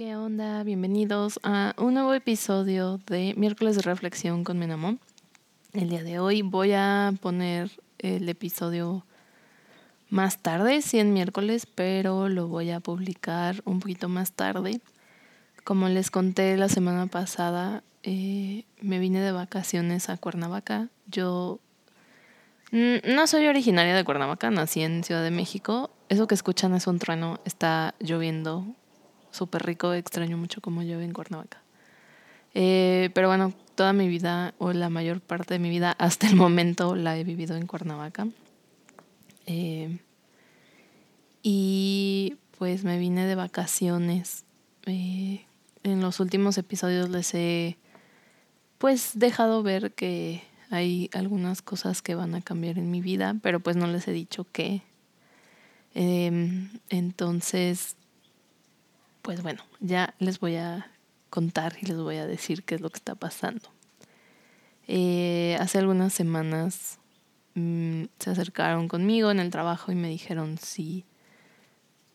¿Qué onda? Bienvenidos a un nuevo episodio de Miércoles de Reflexión con Menamo. El día de hoy voy a poner el episodio más tarde, sí en miércoles, pero lo voy a publicar un poquito más tarde. Como les conté la semana pasada, eh, me vine de vacaciones a Cuernavaca. Yo no soy originaria de Cuernavaca, nací en Ciudad de México. Eso que escuchan es un trueno, está lloviendo súper rico, extraño mucho cómo llueve en Cuernavaca. Eh, pero bueno, toda mi vida, o la mayor parte de mi vida hasta el momento, la he vivido en Cuernavaca. Eh, y pues me vine de vacaciones. Eh, en los últimos episodios les he pues dejado ver que hay algunas cosas que van a cambiar en mi vida, pero pues no les he dicho qué. Em, entonces, pues bueno, ya les voy a contar y les voy a decir qué es lo que está pasando. Eh, hace algunas semanas mm, se acercaron conmigo en el trabajo y me dijeron si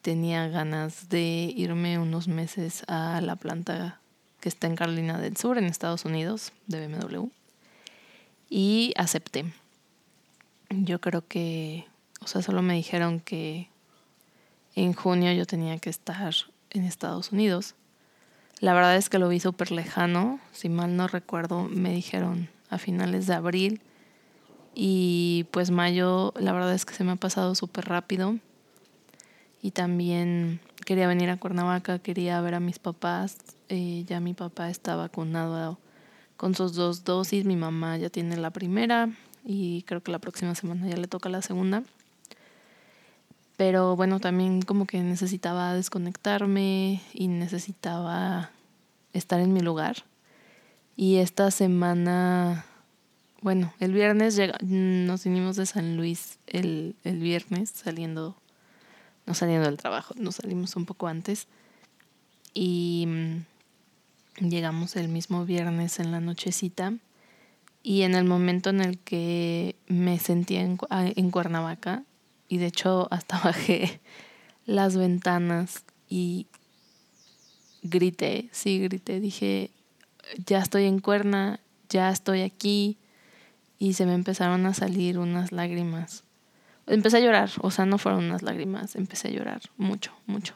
tenía ganas de irme unos meses a la planta que está en Carolina del Sur, en Estados Unidos, de BMW. Y acepté. Yo creo que, o sea, solo me dijeron que en junio yo tenía que estar en Estados Unidos. La verdad es que lo vi súper lejano, si mal no recuerdo, me dijeron a finales de abril. Y pues mayo, la verdad es que se me ha pasado súper rápido y también quería venir a Cuernavaca, quería ver a mis papás. Eh, ya mi papá está vacunado con sus dos dosis, mi mamá ya tiene la primera y creo que la próxima semana ya le toca la segunda. Pero bueno, también como que necesitaba desconectarme y necesitaba estar en mi lugar. Y esta semana, bueno, el viernes llega, nos vinimos de San Luis el, el viernes saliendo no saliendo del trabajo, nos salimos un poco antes y mm, llegamos el mismo viernes en la nochecita y en el momento en el que me sentía en, en Cuernavaca y de hecho hasta bajé las ventanas y grité, sí grité, dije, ya estoy en Cuerna, ya estoy aquí y se me empezaron a salir unas lágrimas empecé a llorar, o sea, no fueron unas lágrimas, empecé a llorar mucho, mucho.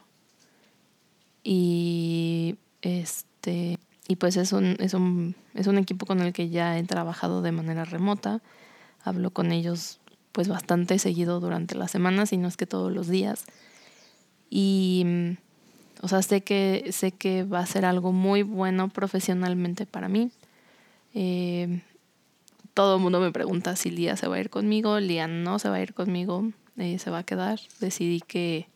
Y este y pues es un, es un, es un equipo con el que ya he trabajado de manera remota. Hablo con ellos pues bastante seguido durante las semanas y no es que todos los días. Y o sea, sé que, sé que va a ser algo muy bueno profesionalmente para mí. Eh, todo el mundo me pregunta si Lía se va a ir conmigo. Lía no se va a ir conmigo, ella se va a quedar. Decidí que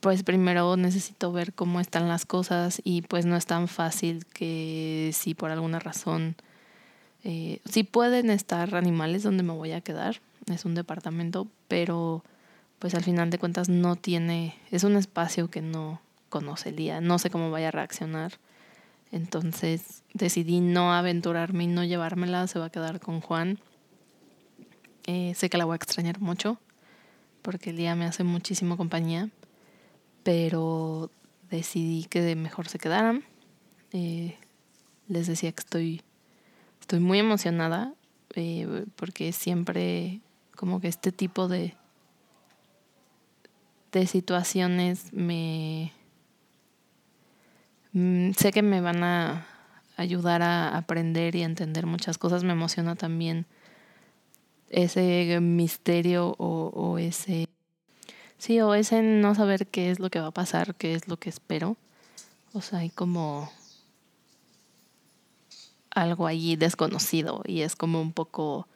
pues primero necesito ver cómo están las cosas y pues no es tan fácil que si por alguna razón, eh, sí pueden estar animales donde me voy a quedar, es un departamento, pero pues al final de cuentas no tiene, es un espacio que no conoce Lía, no sé cómo vaya a reaccionar entonces decidí no aventurarme y no llevármela, se va a quedar con Juan. Eh, sé que la voy a extrañar mucho porque el día me hace muchísimo compañía, pero decidí que mejor se quedaran. Eh, les decía que estoy, estoy muy emocionada eh, porque siempre como que este tipo de, de situaciones me, Mm, sé que me van a ayudar a aprender y a entender muchas cosas. Me emociona también ese misterio o, o ese... Sí, o ese no saber qué es lo que va a pasar, qué es lo que espero. O sea, hay como algo allí desconocido y es como un poco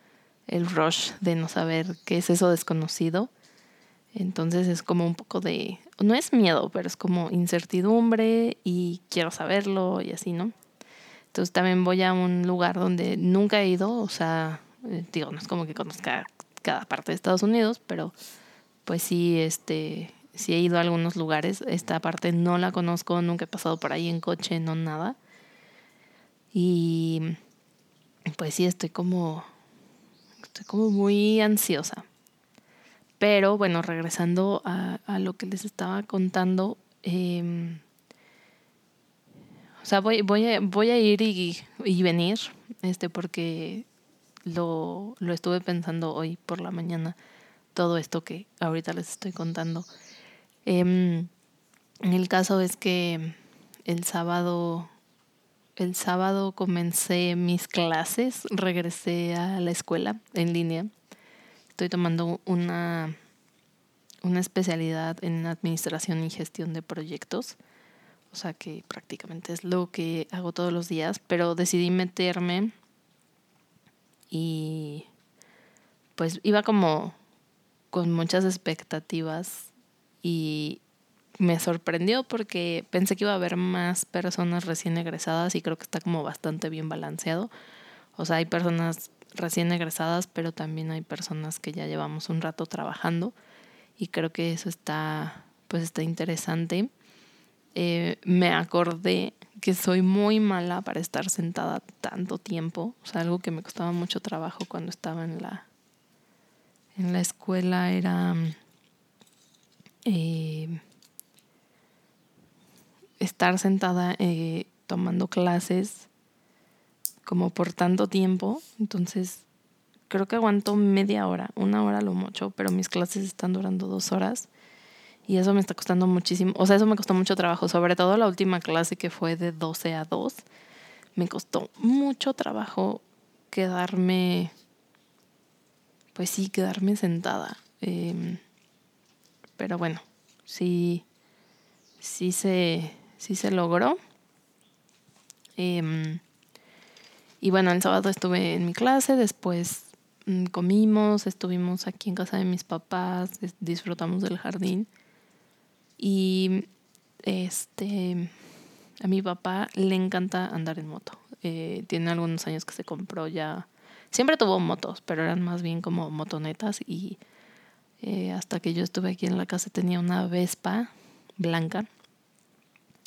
el rush de no saber qué es eso desconocido. Entonces es como un poco de, no es miedo, pero es como incertidumbre y quiero saberlo y así, ¿no? Entonces también voy a un lugar donde nunca he ido, o sea, eh, digo, no es como que conozca cada parte de Estados Unidos, pero pues sí, este, sí he ido a algunos lugares. Esta parte no la conozco, nunca he pasado por ahí en coche, no nada. Y pues sí, estoy como, estoy como muy ansiosa. Pero bueno, regresando a, lo que les estaba contando, em, O sea, voy, voy, a, voy a ir y, y venir, este, porque lo, lo estuve pensando hoy por la mañana, todo esto que ahorita les estoy contando. Eh, el caso es que el sábado, el sábado comencé mis clases, regresé a la escuela en línea. Estoy tomando una, una especialidad en administración y gestión de proyectos o sea que prácticamente es lo que hago todos los días, pero decidí meterme y pues iba como con muchas expectativas y me sorprendió porque pensé que iba a haber más personas recién egresadas y creo que está como bastante bien balanceado. O sea, hay personas recién egresadas, pero también hay personas que ya llevamos un rato trabajando y creo que eso está pues está interesante. Eh, me acordé que soy muy mala para estar sentada tanto tiempo. O sea, algo que me costaba mucho trabajo cuando estaba en la, en la escuela era eh, estar sentada eh, tomando clases como por tanto tiempo. Entonces, creo que aguanto media hora, una hora lo mucho, pero mis clases están durando dos horas. Y eso me está costando muchísimo. O sea, eso me costó mucho trabajo. Sobre todo la última clase que fue de 12 a 2. Me costó mucho trabajo quedarme. Pues sí, quedarme sentada. Em, pero bueno, sí. Sí se, sí se logró. Em, y bueno, el sábado estuve en mi clase, después mm, comimos, estuvimos aquí en casa de mis papás, disfrutamos del jardín. Y este a mi papá le encanta andar en moto. Eh, tiene algunos años que se compró ya. Siempre tuvo motos, pero eran más bien como motonetas. Y eh, hasta que yo estuve aquí en la casa tenía una Vespa blanca.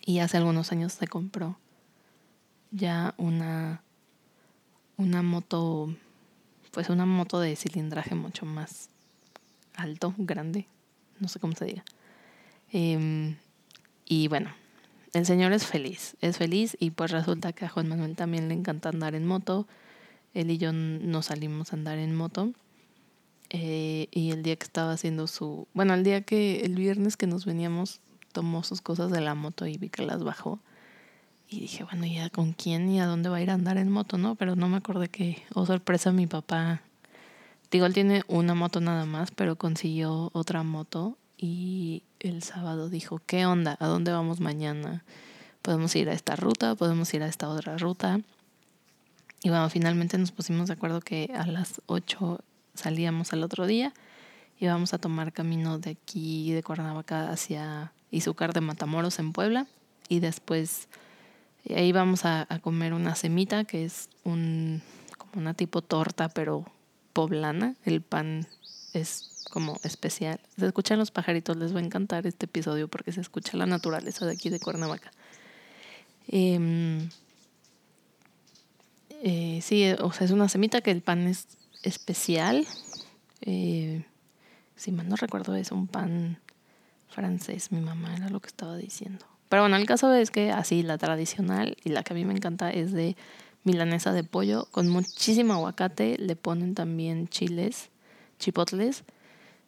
Y hace algunos años se compró ya una, una moto, pues una moto de cilindraje mucho más alto, grande, no sé cómo se diga. Em, y bueno, el señor es feliz, es feliz y pues resulta que a Juan Manuel también le encanta andar en moto. Él y yo nos salimos a andar en moto. Eh, y el día que estaba haciendo su... Bueno, el día que... El viernes que nos veníamos, tomó sus cosas de la moto y vi que las bajó. Y dije, bueno, ¿ya con quién y a dónde va a ir a andar en moto, no? Pero no me acordé que, oh sorpresa, mi papá... Digo, él tiene una moto nada más, pero consiguió otra moto y el sábado dijo, ¿qué onda? ¿A dónde vamos mañana? ¿Podemos ir a esta ruta? ¿Podemos ir a esta otra ruta? Y bueno, finalmente nos pusimos de acuerdo que a las 8 salíamos al otro día y vamos a tomar camino de aquí, de Cuernavaca, hacia Izúcar de Matamoros en Puebla. Y después eh, ahí vamos a, comer una semita, que es un, como una tipo torta, pero poblana. El pan es como especial. Se escuchan los pajaritos, les va a encantar este episodio porque se escucha la naturaleza de aquí de Cuernavaca. Em, eh, sí, o sea, es una semita que el pan es especial. Eh, si mal no recuerdo, es un pan francés. Mi mamá era lo que estaba diciendo. Pero bueno, el caso es que así la tradicional y la que a mí me encanta es de milanesa de pollo con muchísimo aguacate. Le ponen también chiles, chipotles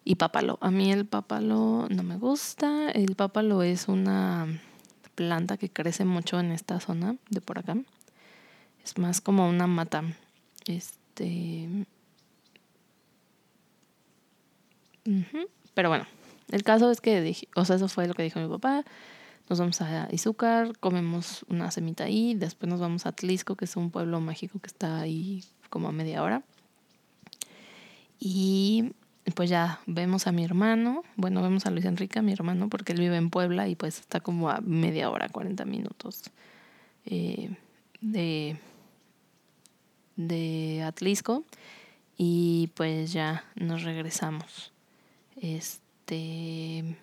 y pápalo. A mí el pápalo no me gusta. El pápalo es una planta que crece mucho en esta zona de por acá. Es más como una mata. Este. Pero bueno, el caso es que o sea, eso fue lo que dijo mi papá. Nos vamos a Izúcar, comemos una semita ahí, después nos vamos a Tlisco, que es un pueblo mágico que está ahí como a media hora. Y pues ya vemos a mi hermano, bueno, vemos a Luis Enrique, mi hermano, porque él vive en Puebla y pues está como a media hora, 40 minutos eh, de, de Atlisco y pues ya nos regresamos. Este... Y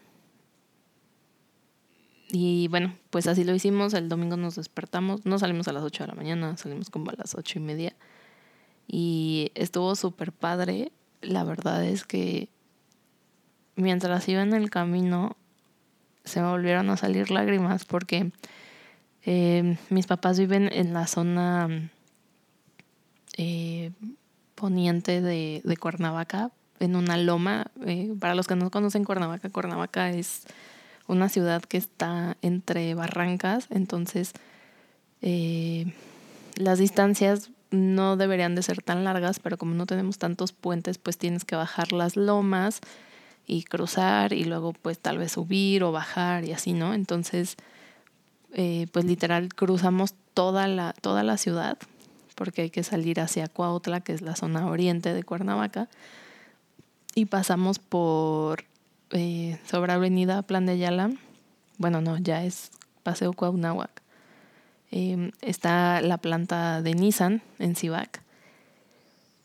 bueno, pues así lo hicimos. El domingo nos despertamos. No salimos a las 8 de la mañana, salimos como a las ocho y media. Y estuvo súper padre la verdad es que mientras iba en el camino se me volvieron a salir lágrimas porque Eh, mis papás viven en la zona eh, poniente de, de, Cuernavaca, en una loma. Eh, para los que no conocen Cuernavaca, Cuernavaca es una ciudad que está entre barrancas, entonces las distancias no deberían de ser tan largas, pero como no tenemos tantos puentes, pues tienes que bajar las lomas y cruzar y luego pues tal vez subir o bajar y así, ¿no? Entonces, eh, pues literal cruzamos toda la, toda la ciudad porque hay que salir hacia Cuautla, que es la zona oriente de Cuernavaca, y pasamos por eh, sobre Avenida Plan de Ayala, bueno, no, ya es Paseo Cuauhnáhuac. Em, está la planta de Nissan en Cibac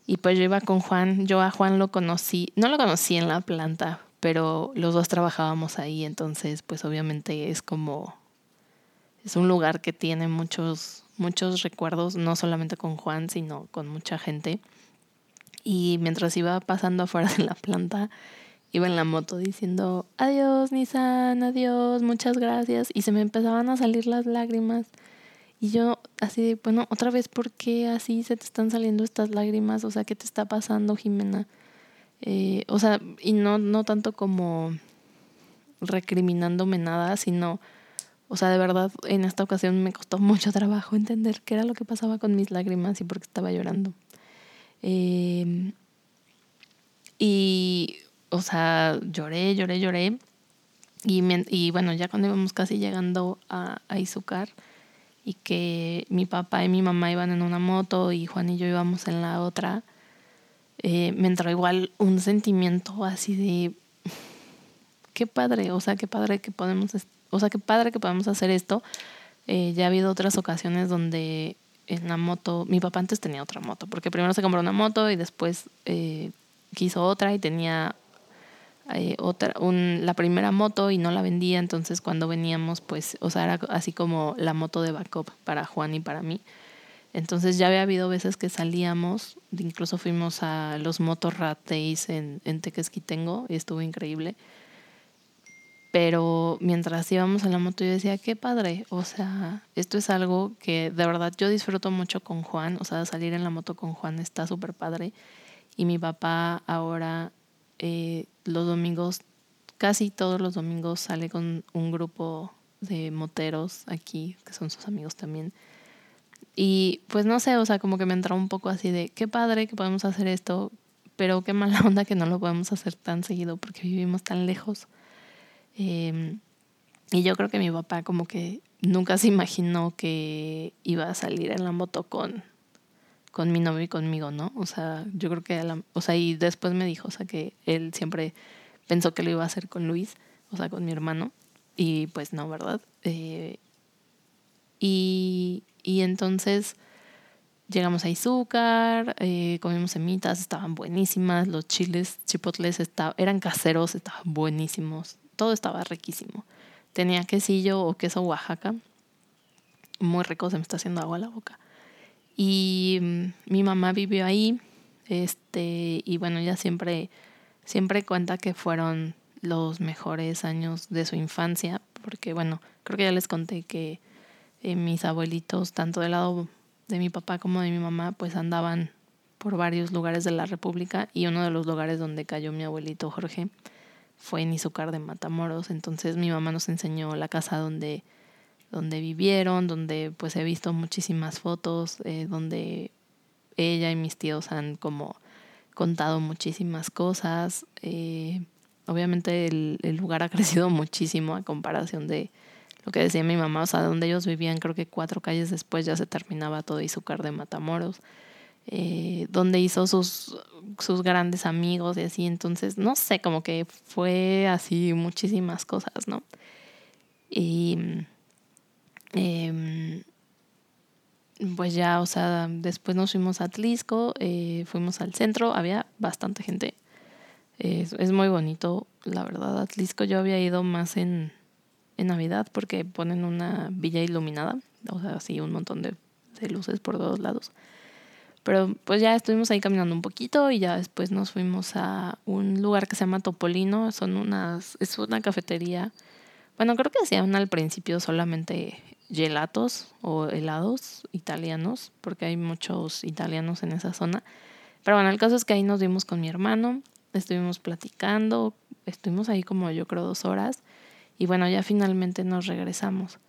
y pues yo iba con Juan, yo a Juan lo conocí, no lo conocí en la planta, pero los dos trabajábamos ahí, entonces pues obviamente es como, es un lugar que tiene muchos, muchos recuerdos, no solamente con Juan, sino con mucha gente. Y mientras iba pasando afuera de la planta, iba en la moto diciendo, adiós Nissan, adiós, muchas gracias. Y se me empezaban a salir las lágrimas. Y yo así de, bueno, otra vez, ¿por qué así se te están saliendo estas lágrimas? O sea, ¿qué te está pasando, Jimena? Eh, o sea, y no, no tanto como recriminándome nada, sino, o sea, de verdad, en esta ocasión me costó mucho trabajo entender qué era lo que pasaba con mis lágrimas y por qué estaba llorando. Eh, y, o sea, lloré, lloré, lloré. Y, y bueno, ya cuando íbamos casi llegando a, a Izucar, y que mi papá y mi mamá iban en una moto y Juan y yo íbamos en la otra, eh, me entró igual un sentimiento así de qué padre, o sea, qué padre que podemos, o sea, qué padre que podemos hacer esto. Eh, ya ha habido otras ocasiones donde en la moto, mi papá antes tenía otra moto, porque primero se compró una moto y después eh, quiso otra y tenía eh, otra, un, la primera moto y no la vendía, entonces cuando veníamos, pues, o sea, era así como la moto de backup para Juan y para mí. Entonces ya había habido veces que salíamos, incluso fuimos a los Motorrad Days en, en Tequesquitengo y estuvo increíble. Pero mientras íbamos en la moto yo decía, qué padre, o sea, esto es algo que de verdad yo disfruto mucho con Juan, o sea, salir en la moto con Juan está súper padre. Y mi papá ahora eh, los domingos, casi todos los domingos sale con un grupo de moteros aquí, que son sus amigos también. Y pues no sé, o sea, como que me entró un poco así de, qué padre que podemos hacer esto, pero qué mala onda que no lo podemos hacer tan seguido porque vivimos tan lejos. Em, y yo creo que mi papá como que nunca se imaginó que iba a salir en la moto con con mi novio y conmigo, ¿no? O sea, yo creo que, o sea, y después me dijo, o sea, que él siempre pensó que lo iba a hacer con Luis, o sea, con mi hermano, y pues no, ¿verdad? Eh, y, y entonces llegamos a Izúcar, eh, comimos semitas, estaban buenísimas, los chiles chipotles estaban, eran caseros, estaban buenísimos, todo estaba riquísimo. Tenía quesillo o queso Oaxaca, muy rico, se me está haciendo agua la boca. Y mm, mi mamá vivió ahí, este, y bueno, ella siempre, siempre cuenta que fueron los mejores años de su infancia, porque bueno, creo que ya les conté que eh, mis abuelitos, tanto del lado de mi papá como de mi mamá, pues andaban por varios lugares de la República y uno de los lugares donde cayó mi abuelito Jorge fue en Izúcar de Matamoros. Entonces mi mamá nos enseñó la casa donde donde vivieron, donde pues he visto muchísimas fotos, eh, donde ella y mis tíos han como contado muchísimas cosas. Eh, obviamente el, el, lugar ha crecido muchísimo a comparación de lo que decía mi mamá, o sea, donde ellos vivían, creo que cuatro calles después ya se terminaba todo Izúcar de Matamoros, eh, donde hizo sus, sus grandes amigos y así, entonces, no sé, como que fue así muchísimas cosas, ¿no? Y eh, pues ya, o sea, después nos fuimos a Atlisco, eh, fuimos al centro, había bastante gente. Es, muy bonito, la verdad. Atlisco yo había ido más en, en Navidad porque ponen una villa iluminada, o sea, así un montón de luces por todos lados. Pero pues ya estuvimos ahí caminando un poquito y ya después nos fuimos a un lugar que se llama Topolino, son unas, es una cafetería. Bueno, creo que hacían al principio solamente gelatos o helados italianos, porque hay muchos italianos en esa zona. Pero bueno, el caso es que ahí nos vimos con mi hermano, estuvimos platicando, estuvimos ahí como yo creo dos horas y bueno, ya finalmente nos regresamos.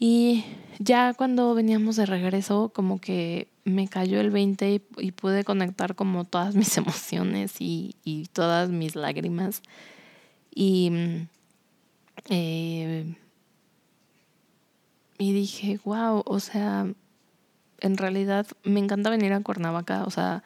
Y ya cuando veníamos de regreso, como que me cayó el 20 y, pude conectar como todas mis emociones y, y todas mis lágrimas. Y, eh, y dije, wow, o sea, en realidad me encanta venir a Cuernavaca, o sea,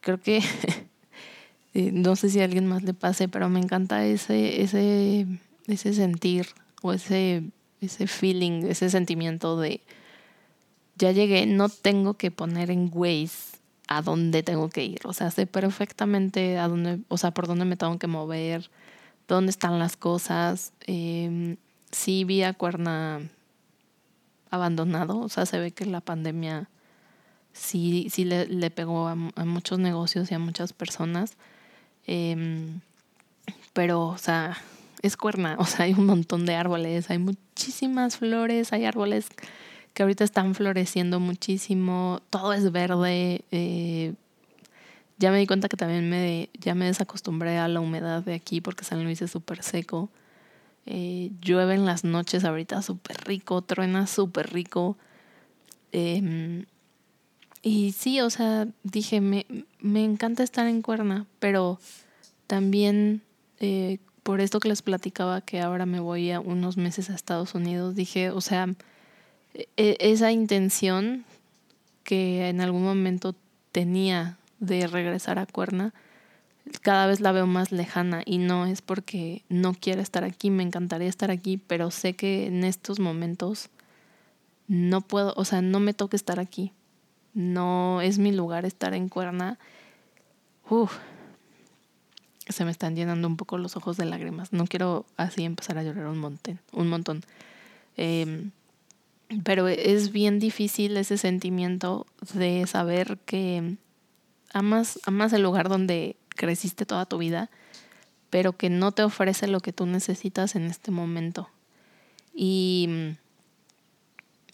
creo que eh, no sé si a alguien más le pase, pero me encanta ese, ese, ese sentir o ese, ese feeling, ese sentimiento de ya llegué, no tengo que poner en Waze a dónde tengo que ir. O sea, sé perfectamente a dónde, o sea, por dónde me tengo que mover, dónde están las cosas. Eh, sí vi a Cuerna abandonado, o sea, se ve que la pandemia sí, sí le, le pegó a, muchos negocios y a muchas personas. Em, pero, o sea, es cuerna, o sea, hay un montón de árboles, hay muchísimas flores, hay árboles que ahorita están floreciendo muchísimo, todo es verde. Eh, ya me di cuenta que también me, ya me desacostumbré a la humedad de aquí porque San Luis es súper seco. Eh, llueve en las noches ahorita súper rico, truena súper rico. Em, y sí, o sea, dije, me, me encanta estar en Cuerna, pero también eh, por esto que les platicaba que ahora me voy a unos meses a Estados Unidos, dije, o sea, esa intención que en algún momento tenía de regresar a Cuerna, cada vez la veo más lejana y no es porque no quiera estar aquí, me encantaría estar aquí, pero sé que en estos momentos no puedo, o sea, no me toca estar aquí. No es mi lugar estar en Cuerna. Uf, se me están llenando un poco los ojos de lágrimas. No quiero así empezar a llorar un montón, un montón. Em, pero es bien difícil ese sentimiento de saber que amas, amas el lugar donde creciste toda tu vida, pero que no te ofrece lo que tú necesitas en este momento. Y,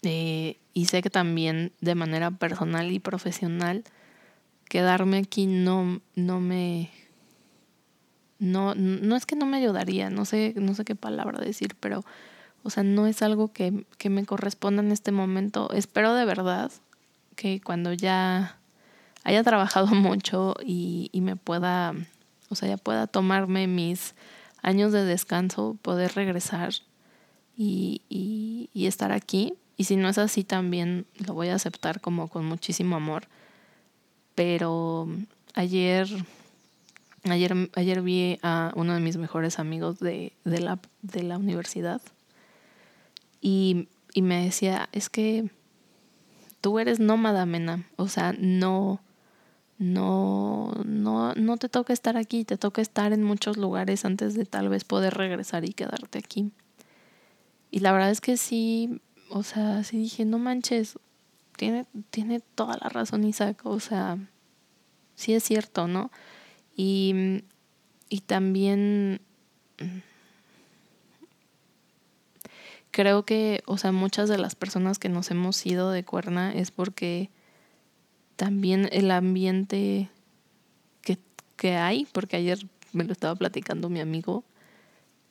eh, y sé que también de manera personal y profesional, quedarme aquí no, no me... No, no es que no me ayudaría, no sé, no sé qué palabra decir, pero, o sea, no es algo que, que me corresponda en este momento. Espero de verdad que cuando ya haya trabajado mucho y, y me pueda, o sea, ya pueda tomarme mis años de descanso, poder regresar y, y, estar aquí. Y si no es así, también lo voy a aceptar como con muchísimo amor. Pero ayer, ayer, ayer vi a uno de mis mejores amigos de, de, la, de la universidad y, y me decía, es que tú eres nómada, Mena. O sea, no, no, no, no te toca estar aquí, te toca estar en muchos lugares antes de tal vez poder regresar y quedarte aquí. Y la verdad es que sí, o sea, sí dije, no manches, tiene, tiene toda la razón Isaac, o sea, sí es cierto, ¿no? Y, y también creo que, o sea, muchas de las personas que nos hemos ido de cuerna es porque también el ambiente que, que hay, porque ayer me lo estaba platicando mi amigo,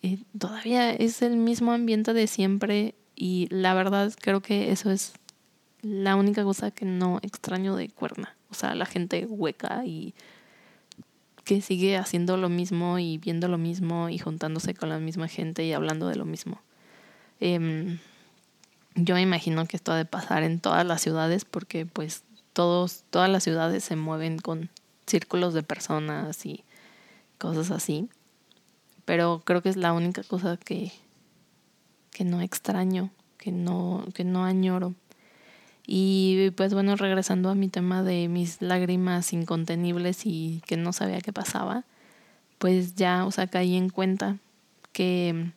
eh, todavía es el mismo ambiente de siempre y la verdad creo que eso es la única cosa que no extraño de Cuerna. O sea, la gente hueca y que sigue haciendo lo mismo y viendo lo mismo y juntándose con la misma gente y hablando de lo mismo. Eh, yo me imagino que esto ha de pasar en todas las ciudades porque pues todos, todas las ciudades se mueven con círculos de personas y cosas así. Pero creo que es la única cosa que, que no extraño, que no, que no añoro. Y pues bueno, regresando a mi tema de mis lágrimas incontenibles y que no sabía qué pasaba, pues ya, o sea, caí en cuenta que,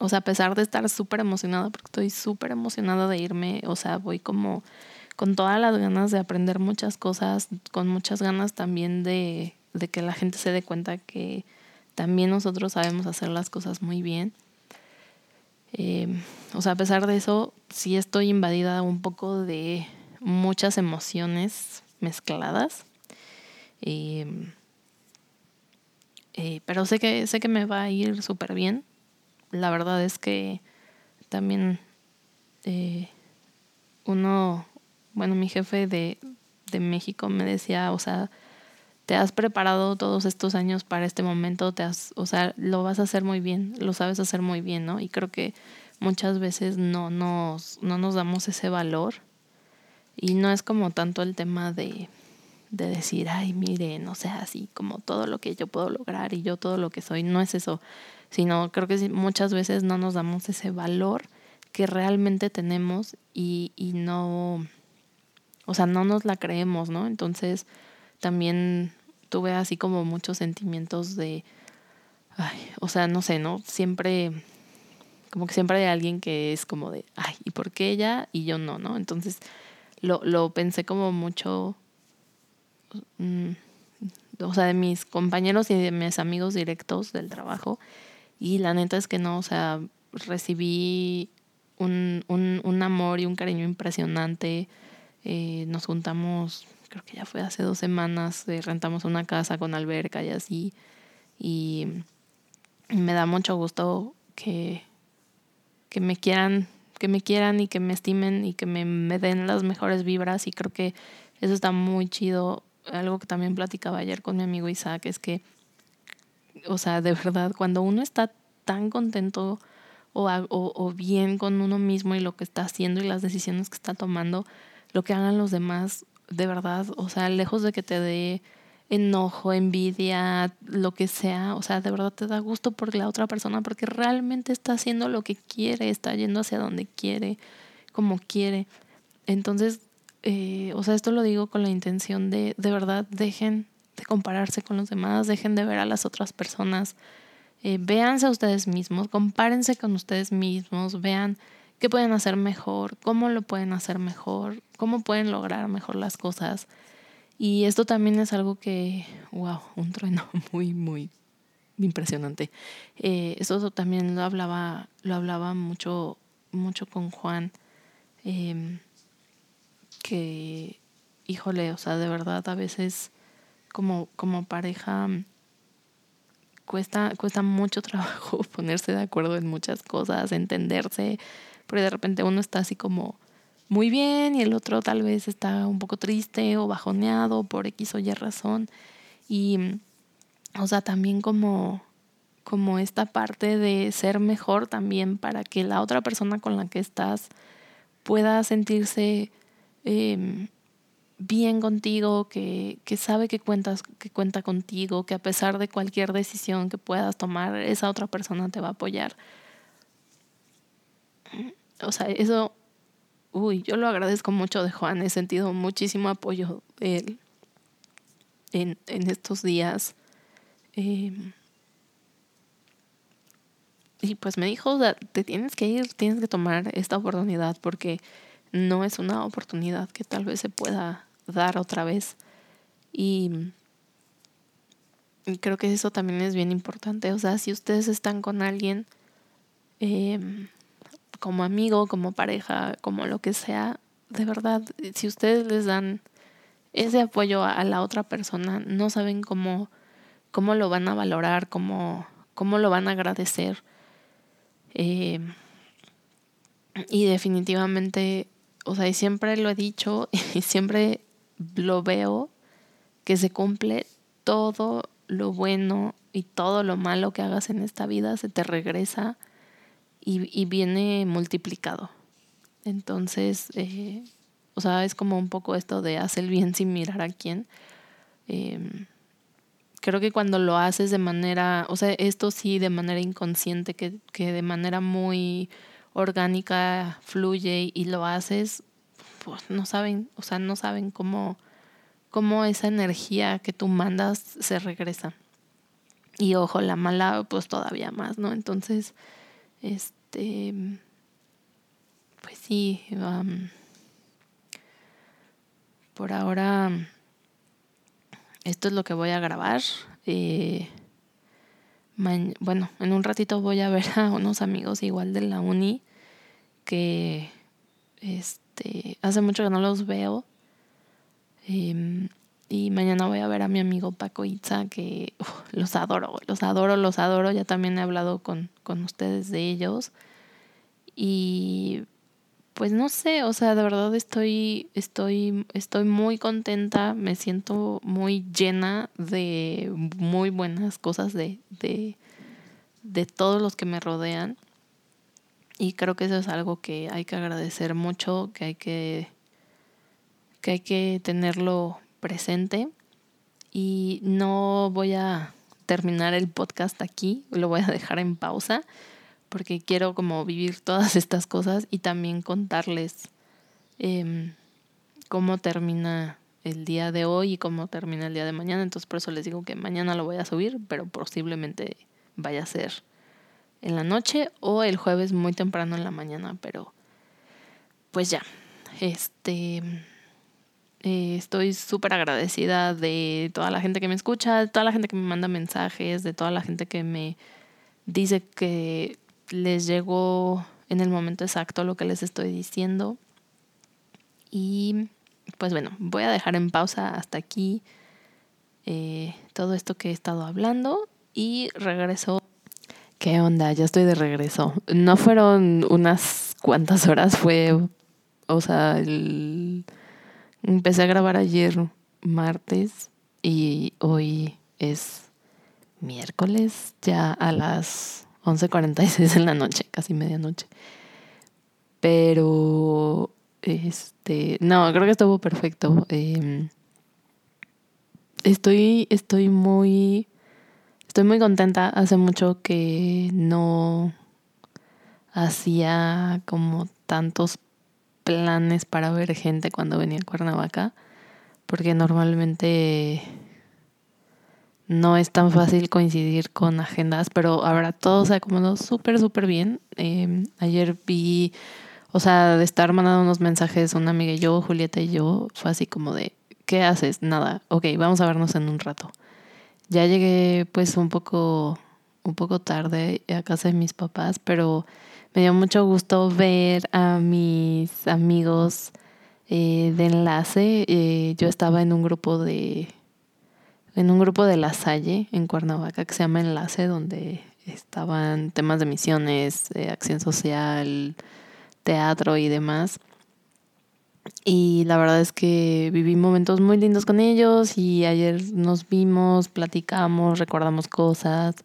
o sea, a pesar de estar súper emocionada, porque estoy súper emocionada de irme, o sea, voy como con todas las ganas de aprender muchas cosas, con muchas ganas también de, que la gente se dé cuenta que también nosotros sabemos hacer las cosas muy bien. Em, o sea, a pesar de eso, sí estoy invadida un poco de muchas emociones mezcladas. Em, eh, pero sé que, sé que me va a ir súper bien. La verdad es que también eh, uno, bueno, mi jefe de, de México me decía, o sea, te has preparado todos estos años para este momento, te has, o sea, lo vas a hacer muy bien, lo sabes hacer muy bien, ¿no? Y creo que muchas veces no nos, no nos damos ese valor y no es como tanto el tema de, de decir, ay, miren, o sea, así como todo lo que yo puedo lograr y yo todo lo que soy, no es eso, sino creo que muchas veces no nos damos ese valor que realmente tenemos y, y no, o sea, no nos la creemos, ¿no? Entonces, también tuve así como muchos sentimientos de, ay, o sea, no sé, ¿no? Siempre, como que siempre hay alguien que es como de, ay, ¿y por qué ella y yo no, ¿no? Entonces lo, lo pensé como mucho, mm, o sea, de mis compañeros y de mis amigos directos del trabajo. Y la neta es que no, o sea, recibí un, un, un amor y un cariño impresionante. Eh, nos juntamos creo que ya fue hace dos semanas, eh, rentamos una casa con alberca y así. Y me da mucho gusto que, que me quieran, que me quieran y que me estimen y que me, me den las mejores vibras. Y creo que eso está muy chido. Algo que también platicaba ayer con mi amigo Isaac es que, o sea, de verdad, cuando uno está tan contento o, o, o, bien con uno mismo y lo que está haciendo y las decisiones que está tomando, lo que hagan los demás de verdad, o sea, lejos de que te dé enojo, envidia, lo que sea, o sea, de verdad te da gusto por la otra persona porque realmente está haciendo lo que quiere, está yendo hacia donde quiere, como quiere. Entonces, eh, o sea, esto lo digo con la intención de, de verdad, dejen de compararse con los demás, dejen de ver a las otras personas, eh, véanse a ustedes mismos, compárense con ustedes mismos, vean qué pueden hacer mejor, cómo lo pueden hacer mejor, cómo pueden lograr mejor las cosas. Y esto también es algo que, wow, un trueno muy, muy impresionante. Eh, eso también lo hablaba, lo hablaba mucho, mucho con Juan, em, que, híjole, o sea, de verdad a veces como, como pareja cuesta, cuesta mucho trabajo ponerse de acuerdo en muchas cosas, entenderse, porque de repente uno está así como muy bien y el otro tal vez está un poco triste o bajoneado por X o Y razón. Y, o sea, también como, como esta parte de ser mejor también para que la otra persona con la que estás pueda sentirse em, bien contigo, que, que sabe que cuentas, que cuenta contigo, que a pesar de cualquier decisión que puedas tomar, esa otra persona te va a apoyar o sea, eso, uy, yo lo agradezco mucho de Juan, he sentido muchísimo apoyo de él en, en estos días. Em, y pues me dijo, te tienes que ir, tienes que tomar esta oportunidad porque no es una oportunidad que tal vez se pueda dar otra vez. Y, creo que eso también es bien importante. O sea, si ustedes están con alguien, eh, como amigo, como pareja, como lo que sea, de verdad, si ustedes les dan ese apoyo a, la otra persona, no saben cómo, cómo lo van a valorar, cómo, cómo lo van a agradecer. Eh, y definitivamente, o sea, y siempre lo he dicho y siempre lo veo, que se cumple todo lo bueno y todo lo malo que hagas en esta vida se te regresa y, viene multiplicado. Entonces, eh, o sea, es como un poco esto de hacer el bien sin mirar a quién. Em, creo que cuando lo haces de manera, o sea, esto sí de manera inconsciente, que, que de manera muy orgánica fluye y lo haces, pues no saben, o sea, no saben cómo, cómo esa energía que tú mandas se regresa. Y ojo, la mala, pues todavía más, ¿no? Entonces, este, pues sí, por ahora esto es lo que voy a grabar. Eh, bueno, en un ratito voy a ver a unos amigos igual de la uni que este hace mucho que no los veo. Em, y mañana voy a ver a mi amigo Paco Itza, que los adoro, los adoro, los adoro. Ya también he hablado con, con ustedes de ellos. Y pues no sé, o sea, de verdad estoy, estoy, estoy muy contenta, me siento muy llena de muy buenas cosas de, de, de todos los que me rodean. Y creo que eso es algo que hay que agradecer mucho, que hay que, que hay que tenerlo presente. Y no voy a terminar el podcast aquí, lo voy a dejar en pausa porque quiero como vivir todas estas cosas y también contarles em, cómo termina el día de hoy y cómo termina el día de mañana. Entonces por eso les digo que mañana lo voy a subir, pero posiblemente vaya a ser en la noche o el jueves muy temprano en la mañana, pero pues ya, este... Eh, estoy súper agradecida de toda la gente que me escucha, de toda la gente que me manda mensajes, de toda la gente que me dice que les llegó en el momento exacto lo que les estoy diciendo. Y pues bueno, voy a dejar en pausa hasta aquí eh, todo esto que he estado hablando y regreso. ¿Qué onda? Ya estoy de regreso. No fueron unas cuantas horas, fue, o sea, empecé a grabar ayer martes y hoy es miércoles ya a las 11.46 en la noche, casi medianoche. Pero, este, no, creo que estuvo perfecto. Em, estoy, estoy muy, estoy muy contenta. Hace mucho que no hacía como tantos planes para ver gente cuando venía a Cuernavaca, porque normalmente no es tan fácil coincidir con agendas, pero ahora todo se acomodó súper, súper bien. Em, ayer vi, o sea, de estar mandando unos mensajes una amiga y yo, Julieta y yo, fue así como de, ¿qué haces? Nada, ok, vamos a vernos en un rato. Ya llegué pues un poco, un poco tarde a casa de mis papás, pero me dio mucho gusto ver a mis amigos eh, de enlace. Eh, yo estaba en un grupo de en un grupo de La Salle en Cuernavaca que se llama Enlace, donde estaban temas de misiones, acción social, teatro y demás. Y la verdad es que viví momentos muy lindos con ellos y ayer nos vimos, platicamos, recordamos cosas,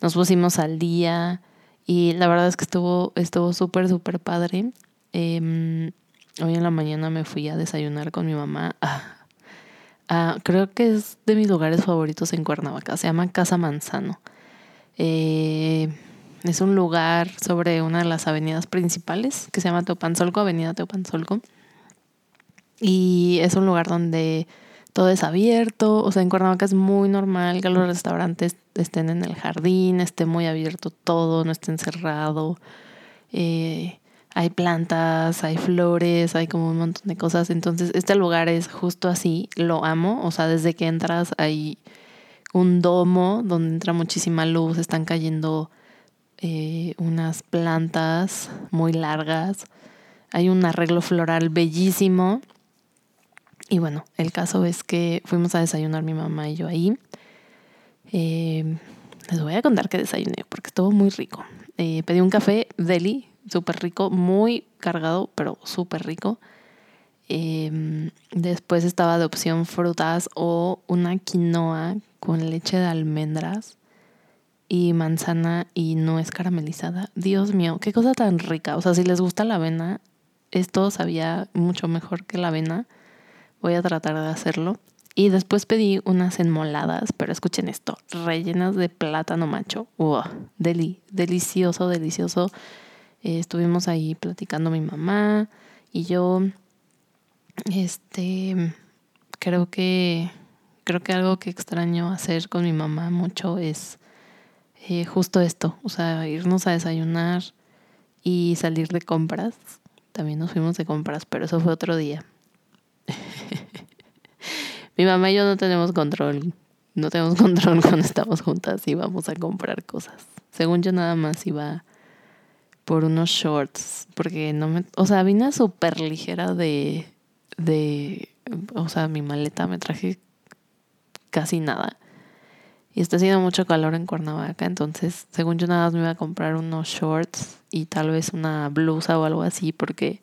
nos pusimos al día y la verdad es que estuvo estuvo súper, súper padre. Em, hoy en la mañana me fui a desayunar con mi mamá. Ah, creo que es de mis lugares favoritos en Cuernavaca. Se llama Casa Manzano. Eh, es un lugar sobre una de las avenidas principales que se llama Teopanzolco, Avenida Teopanzolco. Y es un lugar donde todo es abierto. O sea, en Cuernavaca es muy normal que los restaurantes estén en el jardín, esté muy abierto todo, no esté encerrado. Eh, hay plantas, hay flores, hay como un montón de cosas. Entonces, este lugar es justo así, lo amo. O sea, desde que entras hay un domo donde entra muchísima luz, están cayendo eh, unas plantas muy largas, hay un arreglo floral bellísimo. Y bueno, el caso es que fuimos a desayunar mi mamá y yo ahí. Eh, les voy a contar que desayuné porque estuvo muy rico. Eh, pedí un café deli súper rico, muy cargado, pero súper rico. Em, después estaba de opción frutas o una quinoa con leche de almendras y manzana y nuez caramelizada. Dios mío, qué cosa tan rica. O sea, si les gusta la avena, esto sabía mucho mejor que la avena. Voy a tratar de hacerlo. Y después pedí unas enmoladas, pero escuchen esto, rellenas de plátano macho. Deli, delicioso, delicioso. Eh, estuvimos ahí platicando mi mamá y yo. Este, creo que, creo que algo que extraño hacer con mi mamá mucho es eh, justo esto, o sea, irnos a desayunar y salir de compras. También nos fuimos de compras, pero eso fue otro día. mi mamá y yo no tenemos control no tenemos control cuando estamos juntas y vamos a comprar cosas. Según yo nada más iba por unos shorts, porque no me, o sea, vine súper ligera de, de, o sea, mi maleta me traje casi nada. Y está haciendo mucho calor en Cuernavaca, entonces según yo nada más me iba a comprar unos shorts y tal vez una blusa o algo así, porque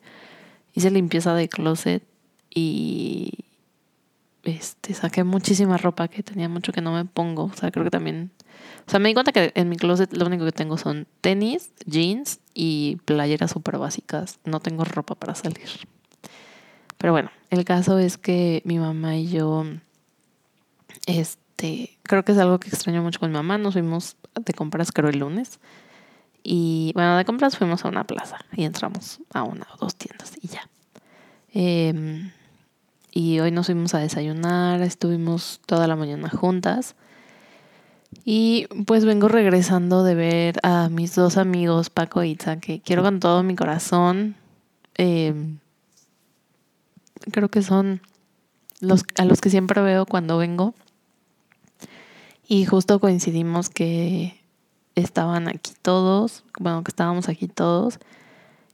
hice limpieza de closet y este saqué muchísima ropa que tenía mucho que no me pongo. O sea, creo que también o sea, me di cuenta que en mi closet lo único que tengo son tenis, jeans y playeras súper básicas. No tengo ropa para salir. Pero bueno, el caso es que mi mamá y yo, este, creo que es algo que extraño mucho con mi mamá. Nos fuimos de compras, creo, el lunes. Y bueno, de compras fuimos a una plaza y entramos a una o dos tiendas y ya. Em, y hoy nos fuimos a desayunar, estuvimos toda la mañana juntas. Y pues vengo regresando de ver a mis dos amigos, Paco y Itza, que quiero con todo mi corazón. Em, creo que son los a los que siempre veo cuando vengo. Y justo coincidimos que estaban aquí todos, bueno, que estábamos aquí todos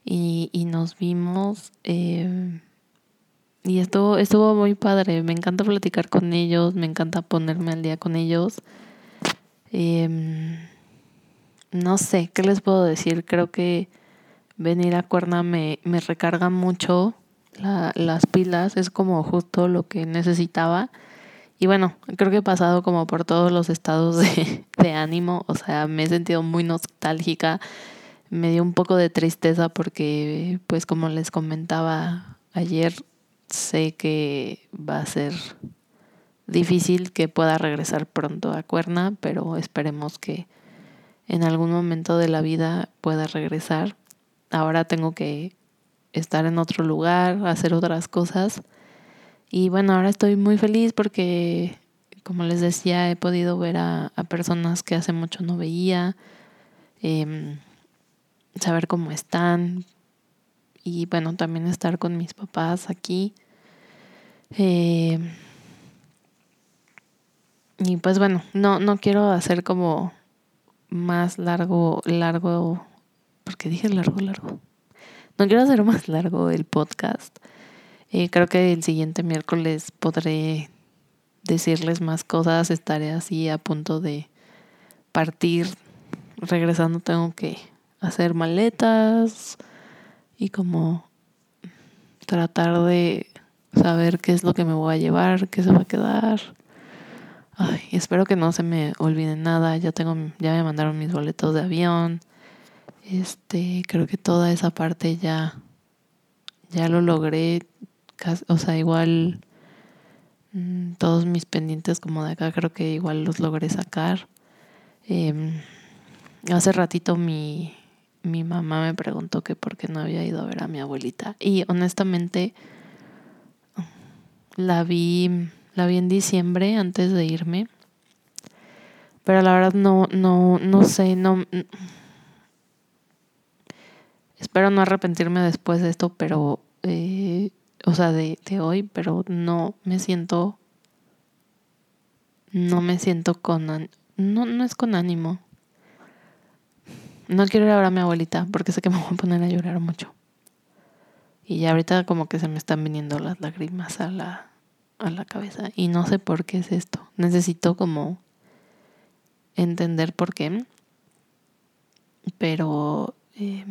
y, y nos vimos. Em, y estuvo, estuvo muy padre, me encanta platicar con ellos, me encanta ponerme al día con ellos. Em, no sé, ¿qué les puedo decir? Creo que venir a Cuerna me, me recarga mucho las pilas, es como justo lo que necesitaba. Y bueno, creo que he pasado como por todos los estados de, de ánimo, o sea, me he sentido muy nostálgica, me dio un poco de tristeza porque, pues como les comentaba ayer, sé que va a ser difícil que pueda regresar pronto a Cuerna, pero esperemos que en algún momento de la vida pueda regresar. Ahora tengo que estar en otro lugar, hacer otras cosas. Y bueno, ahora estoy muy feliz porque, como les decía, he podido ver a, personas que hace mucho no veía, em, saber cómo están y bueno, también estar con mis papás aquí. Eh, y pues bueno, no, no quiero hacer como más largo, largo, porque dije largo, largo. No quiero hacer más largo el podcast. Eh, creo que el siguiente miércoles podré decirles más cosas. Estaré así a punto de partir. Regresando tengo que hacer maletas y como tratar de saber qué es lo que me voy a llevar, qué se va a quedar Ay, espero que no se me olvide nada. Ya tengo, ya me mandaron mis boletos de avión. Este, creo que toda esa parte ya, ya lo logré. O sea, igual mm, todos mis pendientes como de acá creo que igual los logré sacar. Em, hace ratito mi, mi mamá me preguntó que por qué no había ido a ver a mi abuelita. Y honestamente la vi la vi en diciembre antes de irme. Pero la verdad no, no, no sé, no. Espero no arrepentirme después de esto, pero. Eh, o sea, de, de hoy, pero no me siento. No me siento con. No, no es con ánimo. No quiero ir a ver a mi abuelita porque sé que me voy a poner a llorar mucho. Y ya ahorita como que se me están viniendo las lágrimas a la, a la cabeza y no sé por qué es esto. Necesito como entender por qué. Pero eh,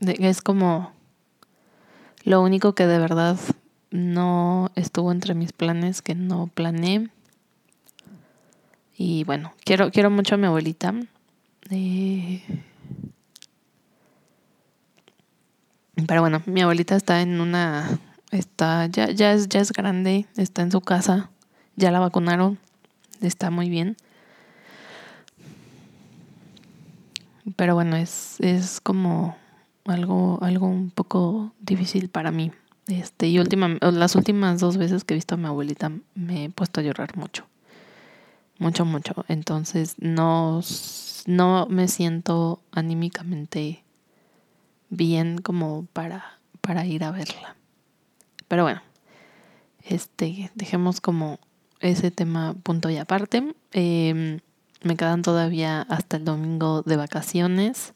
es como lo único que de verdad no estuvo entre mis planes, que no planeé. Y bueno, quiero, quiero mucho a mi abuelita. Eh, pero bueno, mi abuelita está en una Está, ya, ya, es, ya es grande, está en su casa, ya la vacunaron, está muy bien. Pero bueno, es, es como algo, algo un poco difícil para mí. Este, y última, las últimas dos veces que he visto a mi abuelita me he puesto a llorar mucho. Mucho, mucho. Entonces no, no me siento anímicamente bien como para, para ir a verla. Pero bueno, este, dejemos como ese tema punto y aparte. Em, me quedan todavía hasta el domingo de vacaciones.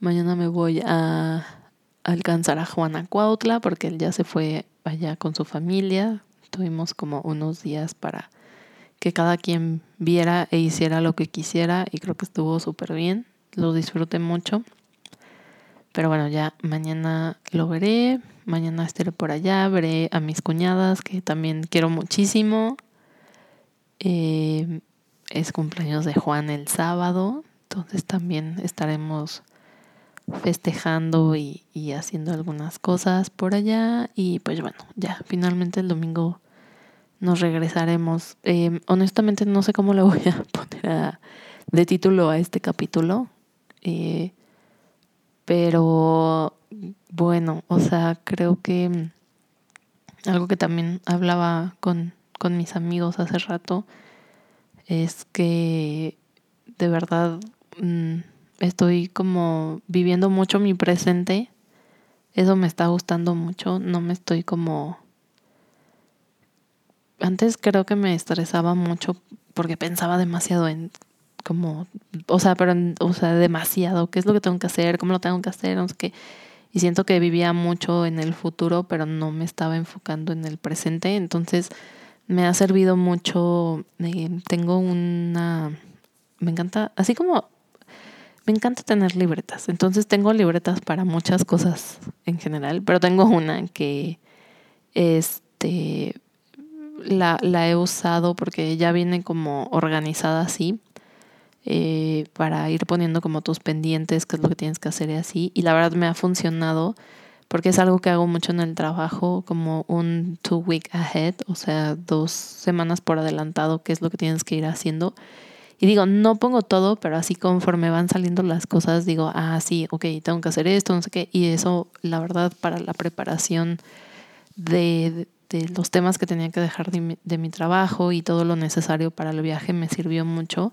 Mañana me voy a alcanzar a Juana Cuautla porque él ya se fue allá con su familia. Tuvimos como unos días para que cada quien viera e hiciera lo que quisiera y creo que estuvo súper bien. Lo disfruté mucho. Pero bueno, ya mañana lo veré. Mañana estaré por allá. Veré a mis cuñadas que también quiero muchísimo. Eh, es cumpleaños de Juan el sábado. Entonces también estaremos festejando y, haciendo algunas cosas por allá. Y pues bueno, ya finalmente el domingo nos regresaremos. Eh, honestamente no sé cómo le voy a poner de título a este capítulo. Eh, pero bueno, o sea, creo que algo que también hablaba con, con mis amigos hace rato es que de verdad mm, estoy como viviendo mucho mi presente. Eso me está gustando mucho. No me estoy como... Antes creo que me estresaba mucho porque pensaba demasiado en como, o sea, pero, o sea, demasiado, qué es lo que tengo que hacer, cómo lo tengo que hacer. Y siento que vivía mucho en el futuro, pero no me estaba enfocando en el presente. Entonces, me ha servido mucho. Eh, tengo una. Me encanta, así como. Me encanta tener libretas. Entonces, tengo libretas para muchas cosas en general, pero tengo una que. Este. La he usado porque ya viene como organizada así eh, para ir poniendo como tus pendientes, qué es lo que tienes que hacer y así. Y la verdad me ha funcionado porque es algo que hago mucho en el trabajo, como un two week ahead, o sea, dos semanas por adelantado, qué es lo que tienes que ir haciendo. Y digo, no pongo todo, pero así conforme van saliendo las cosas, digo, ah, sí, ok, tengo que hacer esto, no sé qué. Y eso, la verdad, para la preparación de, de los temas que tenía que dejar de mi, de mi trabajo y todo lo necesario para el viaje me sirvió mucho.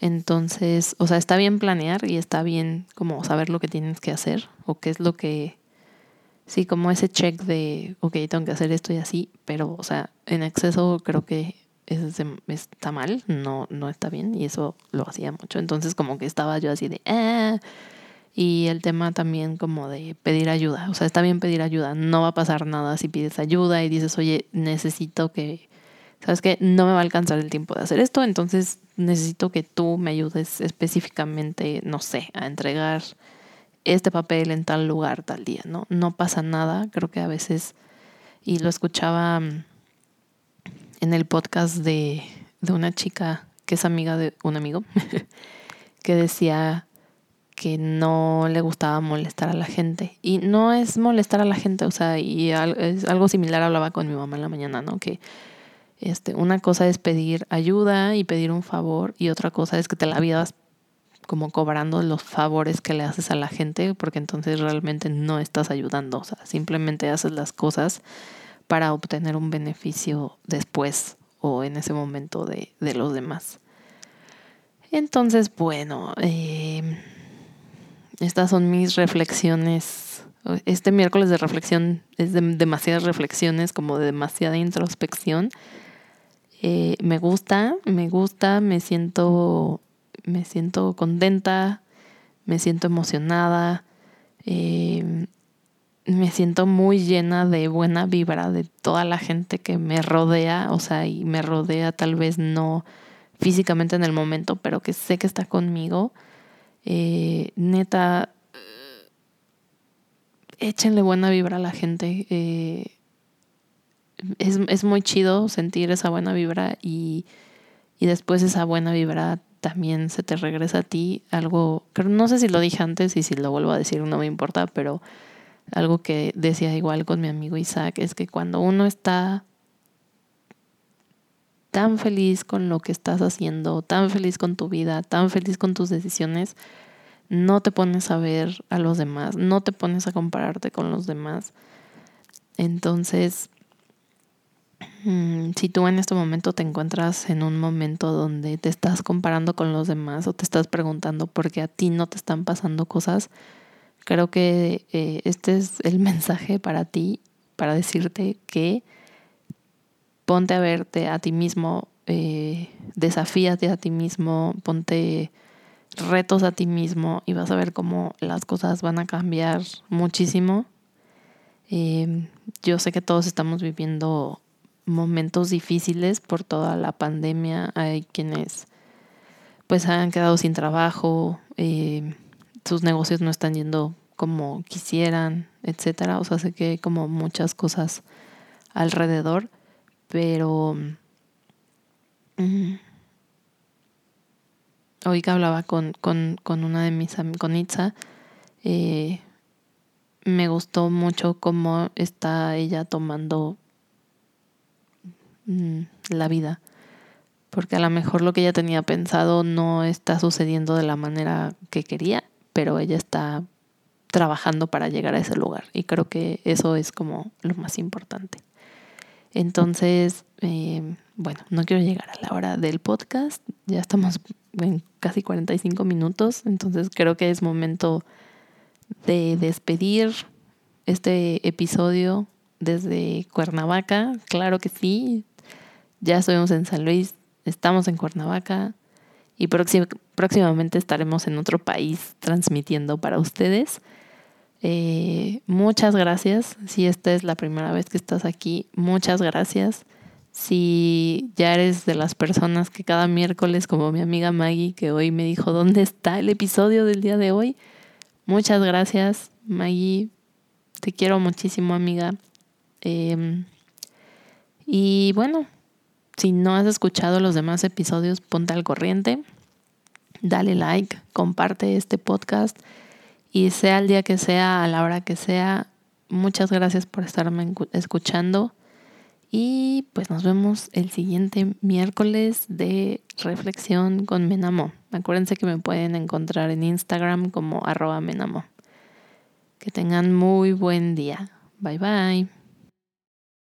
Entonces, o sea, está bien planear y está bien como saber lo que tienes que hacer o qué es lo que, sí, como ese check de, ok, tengo que hacer esto y así, pero, o sea, en exceso creo que es, está mal, no, no está bien y eso lo hacía mucho. Entonces, como que estaba yo así de, ah, y el tema también como de pedir ayuda, o sea, está bien pedir ayuda, no va a pasar nada si pides ayuda y dices, oye, necesito que sabes que no me va a alcanzar el tiempo de hacer esto, entonces necesito que tú me ayudes específicamente, no sé, a entregar este papel en tal lugar, tal día, ¿no? No pasa nada, creo que a veces, y lo escuchaba mm, en el podcast de, de una chica que es amiga de un amigo, que decía que no le gustaba molestar a la gente. Y no es molestar a la gente, o sea, y es algo similar hablaba con mi mamá en la mañana, ¿no? Que este, una cosa es pedir ayuda y pedir un favor y otra cosa es que te la vivas como cobrando los favores que le haces a la gente porque entonces realmente no estás ayudando, o sea, simplemente haces las cosas para obtener un beneficio después o en ese momento de, de los demás. Entonces, bueno, eh, estas son mis reflexiones. Este miércoles de reflexión es de demasiadas reflexiones, como de demasiada introspección. Eh, me gusta, me gusta, me siento, me siento contenta, me siento emocionada, eh, me siento muy llena de buena vibra de toda la gente que me rodea, o sea, y me rodea tal vez no físicamente en el momento, pero que sé que está conmigo. Eh, neta, échenle buena vibra a la gente es, es muy chido sentir esa buena vibra y, y después esa buena vibra también se te regresa a ti. Algo, no sé si lo dije antes y si lo vuelvo a decir no me importa, pero algo que decía igual con mi amigo Isaac es que cuando uno está tan feliz con lo que estás haciendo, tan feliz con tu vida, tan feliz con tus decisiones, no te pones a ver a los demás, no te pones a compararte con los demás. Entonces, si tú en este momento te encuentras en un momento donde te estás comparando con los demás o te estás preguntando por qué a ti no te están pasando cosas, creo que eh, este es el mensaje para ti, para decirte que ponte a verte a ti mismo, eh, desafíate a ti mismo, ponte retos a ti mismo y vas a ver cómo las cosas van a cambiar muchísimo. Eh, yo sé que todos estamos viviendo momentos difíciles por toda la pandemia. Hay quienes pues han quedado sin trabajo, eh, sus negocios no están yendo como quisieran, etcétera. O sea, sé que hay como muchas cosas alrededor, pero mm, hoy que hablaba con, con, con una de mis con Itza, eh, me gustó mucho cómo está ella tomando mm, la vida. Porque a lo mejor lo que ella tenía pensado no está sucediendo de la manera que quería, pero ella está trabajando para llegar a ese lugar. Y creo que eso es como lo más importante. Entonces, eh, bueno, no quiero llegar a la hora del podcast. Ya estamos en casi 45 minutos. Entonces creo que es momento de despedir este episodio desde Cuernavaca. Claro que sí. Ya estuvimos en San Luis, estamos en Cuernavaca y próximamente estaremos en otro país transmitiendo para ustedes. Eh, muchas gracias. Si esta es la primera vez que estás aquí, muchas gracias. Si ya eres de las personas que cada miércoles, como mi amiga Maggie, que hoy me dijo dónde está el episodio del día de hoy, muchas gracias, Maggie. Te quiero muchísimo, amiga. Em, y bueno, si no has escuchado los demás episodios, ponte al corriente, dale like, comparte este podcast y sea el día que sea, a la hora que sea, muchas gracias por estarme escuchando. Y pues nos vemos el siguiente miércoles de reflexión con Menamo. Acuérdense que me pueden encontrar en Instagram como arroba Menamo. Que tengan muy buen día. Bye bye.